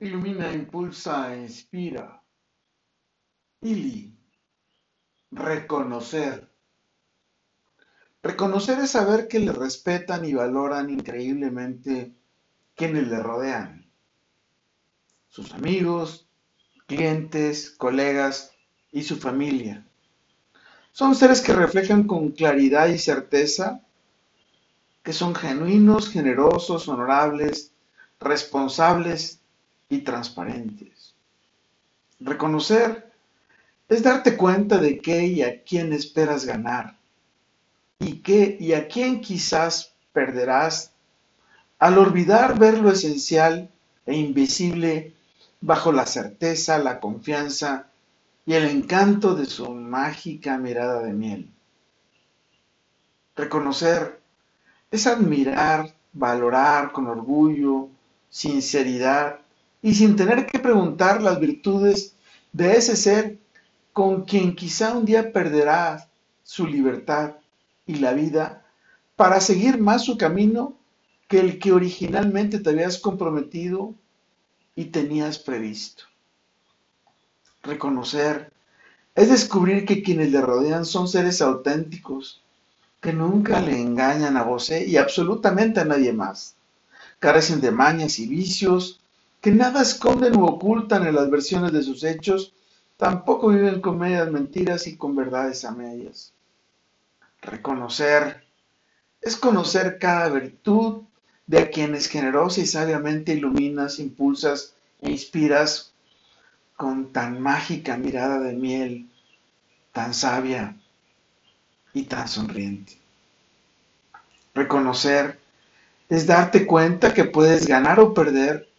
Ilumina, impulsa, inspira. Ili. Reconocer. Reconocer es saber que le respetan y valoran increíblemente quienes le rodean. Sus amigos, clientes, colegas y su familia. Son seres que reflejan con claridad y certeza que son genuinos, generosos, honorables, responsables y transparentes. Reconocer es darte cuenta de qué y a quién esperas ganar y qué y a quién quizás perderás al olvidar ver lo esencial e invisible bajo la certeza, la confianza y el encanto de su mágica mirada de miel. Reconocer es admirar, valorar con orgullo, sinceridad y sin tener que preguntar las virtudes de ese ser con quien quizá un día perderá su libertad y la vida para seguir más su camino que el que originalmente te habías comprometido y tenías previsto. Reconocer es descubrir que quienes le rodean son seres auténticos, que nunca le engañan a vos y absolutamente a nadie más. Carecen de mañas y vicios, que nada esconden u ocultan en las versiones de sus hechos, tampoco viven con medias mentiras y con verdades a medias. Reconocer es conocer cada virtud de quienes generosa y sabiamente iluminas, impulsas e inspiras con tan mágica mirada de miel, tan sabia y tan sonriente. Reconocer es darte cuenta que puedes ganar o perder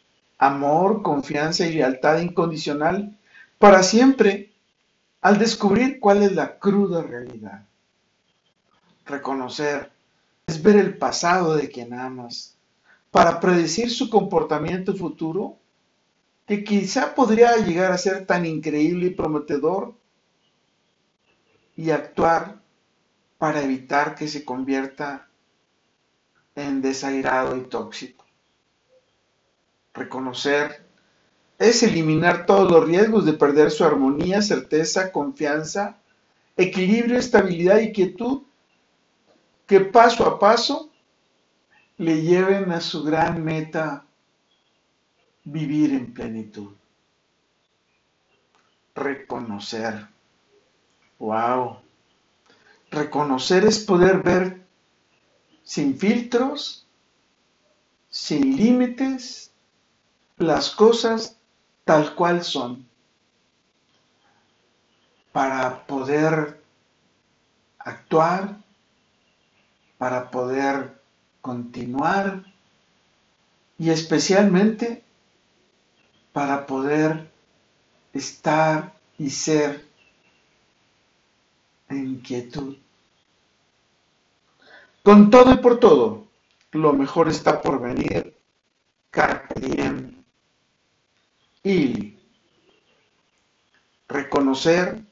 amor, confianza y lealtad incondicional para siempre al descubrir cuál es la cruda realidad. Reconocer es ver el pasado de quien amas para predecir su comportamiento futuro que quizá podría llegar a ser tan increíble y prometedor y actuar para evitar que se convierta en desairado y tóxico. Reconocer es eliminar todos los riesgos de perder su armonía, certeza, confianza, equilibrio, estabilidad y quietud que paso a paso le lleven a su gran meta, vivir en plenitud. Reconocer. Wow. Reconocer es poder ver sin filtros, sin límites, las cosas tal cual son para poder actuar, para poder continuar y especialmente para poder estar y ser en quietud. Con todo y por todo, lo mejor está por venir. Carpe diem. Y reconocer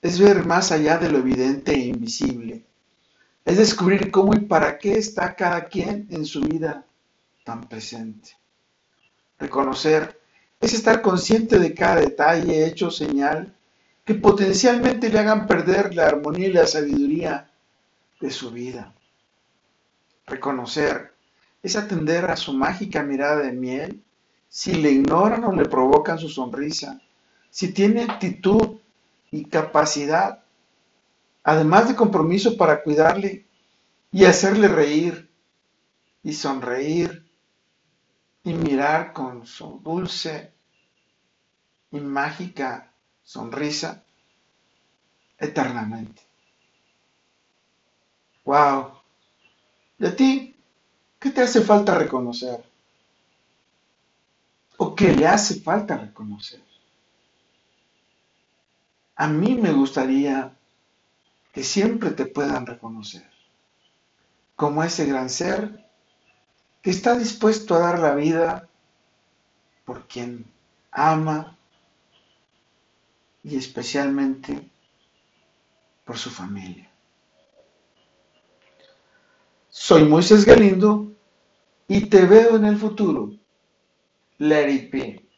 es ver más allá de lo evidente e invisible. Es descubrir cómo y para qué está cada quien en su vida tan presente. Reconocer es estar consciente de cada detalle, hecho, señal, que potencialmente le hagan perder la armonía y la sabiduría de su vida. Reconocer es atender a su mágica mirada de miel si le ignoran o le provocan su sonrisa, si tiene actitud y capacidad, además de compromiso para cuidarle y hacerle reír y sonreír y mirar con su dulce y mágica sonrisa eternamente. ¡Wow! ¿Y a ti? ¿Qué te hace falta reconocer? O que le hace falta reconocer. A mí me gustaría que siempre te puedan reconocer como ese gran ser que está dispuesto a dar la vida por quien ama y especialmente por su familia. Soy Moisés Galindo y te veo en el futuro let it be.